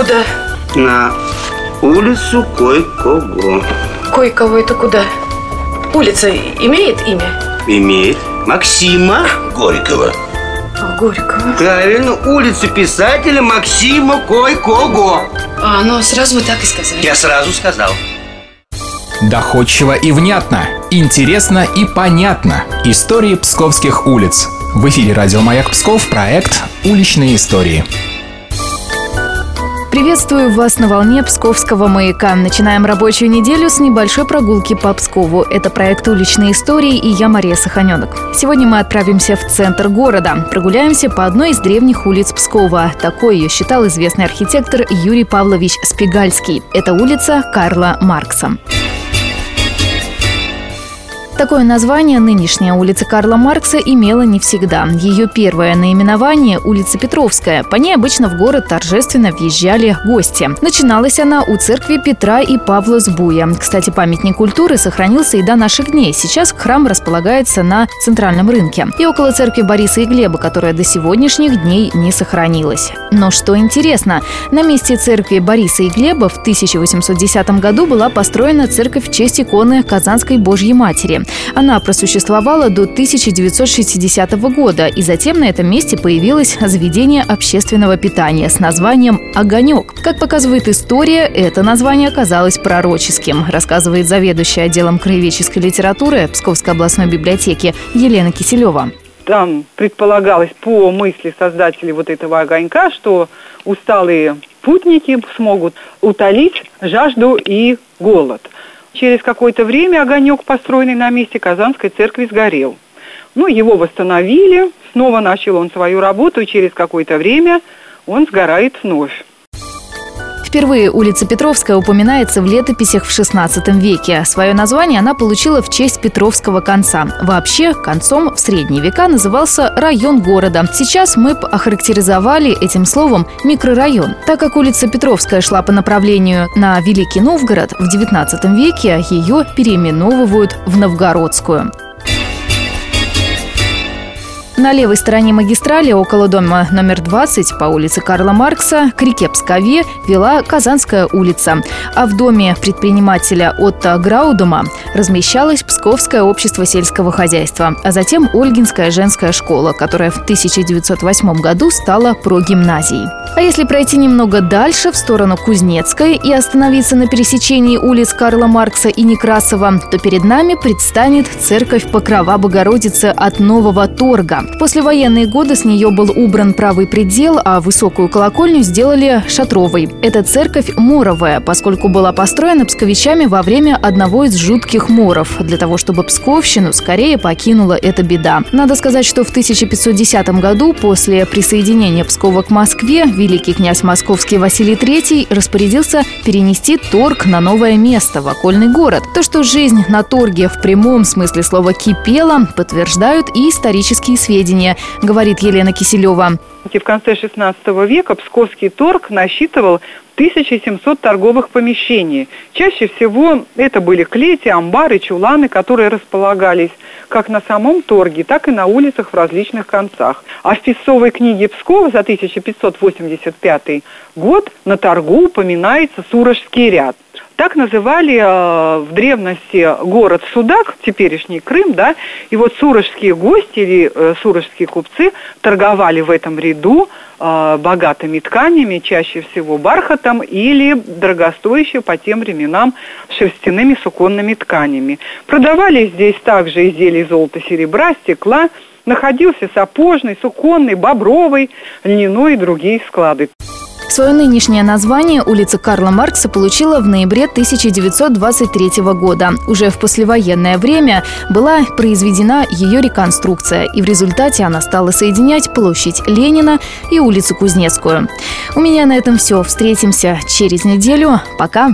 Куда? На улицу кое-кого. Кое-кого это куда? Улица имеет имя? Имеет. Максима Горького. Горького. Правильно, улица писателя Максима Кой-Кого. А, ну сразу вы так и сказали. Я сразу сказал. Доходчиво и внятно, интересно и понятно. Истории псковских улиц. В эфире радио «Маяк Псков» проект «Уличные истории». Приветствую вас на волне Псковского маяка. Начинаем рабочую неделю с небольшой прогулки по Пскову. Это проект «Уличные истории» и я Мария Саханенок. Сегодня мы отправимся в центр города. Прогуляемся по одной из древних улиц Пскова. Такой ее считал известный архитектор Юрий Павлович Спигальский. Это улица Карла Маркса. Такое название нынешняя улица Карла Маркса имела не всегда. Ее первое наименование – улица Петровская. По ней обычно в город торжественно въезжали гости. Начиналась она у церкви Петра и Павла Сбуя. Кстати, памятник культуры сохранился и до наших дней. Сейчас храм располагается на центральном рынке. И около церкви Бориса и Глеба, которая до сегодняшних дней не сохранилась. Но что интересно, на месте церкви Бориса и Глеба в 1810 году была построена церковь в честь иконы Казанской Божьей Матери. Она просуществовала до 1960 года, и затем на этом месте появилось заведение общественного питания с названием «Огонек». Как показывает история, это название оказалось пророческим, рассказывает заведующая отделом краеведческой литературы Псковской областной библиотеки Елена Киселева там предполагалось по мысли создателей вот этого огонька, что усталые путники смогут утолить жажду и голод. Через какое-то время огонек, построенный на месте Казанской церкви, сгорел. Ну, его восстановили, снова начал он свою работу, и через какое-то время он сгорает вновь. Впервые улица Петровская упоминается в летописях в XVI веке. Свое название она получила в честь Петровского конца. Вообще, концом в средние века назывался район города. Сейчас мы охарактеризовали этим словом микрорайон. Так как улица Петровская шла по направлению на Великий Новгород, в XIX веке ее переименовывают в Новгородскую. На левой стороне магистрали, около дома номер 20 по улице Карла Маркса, к реке Пскове вела Казанская улица. А в доме предпринимателя Отто Граудума размещалось Псковское общество сельского хозяйства, а затем Ольгинская женская школа, которая в 1908 году стала прогимназией. А если пройти немного дальше, в сторону Кузнецкой, и остановиться на пересечении улиц Карла Маркса и Некрасова, то перед нами предстанет церковь Покрова Богородицы от Нового Торга. В послевоенные годы с нее был убран правый предел, а высокую колокольню сделали шатровой. Эта церковь моровая, поскольку была построена псковичами во время одного из жутких моров, для того, чтобы Псковщину скорее покинула эта беда. Надо сказать, что в 1510 году, после присоединения Пскова к Москве, великий князь московский Василий III распорядился перенести торг на новое место, в окольный город. То, что жизнь на торге в прямом смысле слова кипела, подтверждают и исторические сведения сведения, говорит Елена Киселева. В конце XVI века Псковский торг насчитывал 1700 торговых помещений. Чаще всего это были клети, амбары, чуланы, которые располагались как на самом торге, так и на улицах в различных концах. А в песцовой книге Пскова за 1585 год на торгу упоминается Сурожский ряд. Так называли э, в древности город Судак, теперешний Крым, да, и вот сурожские гости или э, сурожские купцы торговали в этом ряду э, богатыми тканями, чаще всего бархатом или дорогостоящими по тем временам шерстяными суконными тканями. Продавали здесь также изделия золота, серебра, стекла, находился сапожный, суконный, бобровый, льняной и другие склады. Свое нынешнее название улица Карла Маркса получила в ноябре 1923 года. Уже в послевоенное время была произведена ее реконструкция, и в результате она стала соединять площадь Ленина и улицу Кузнецкую. У меня на этом все. Встретимся через неделю. Пока!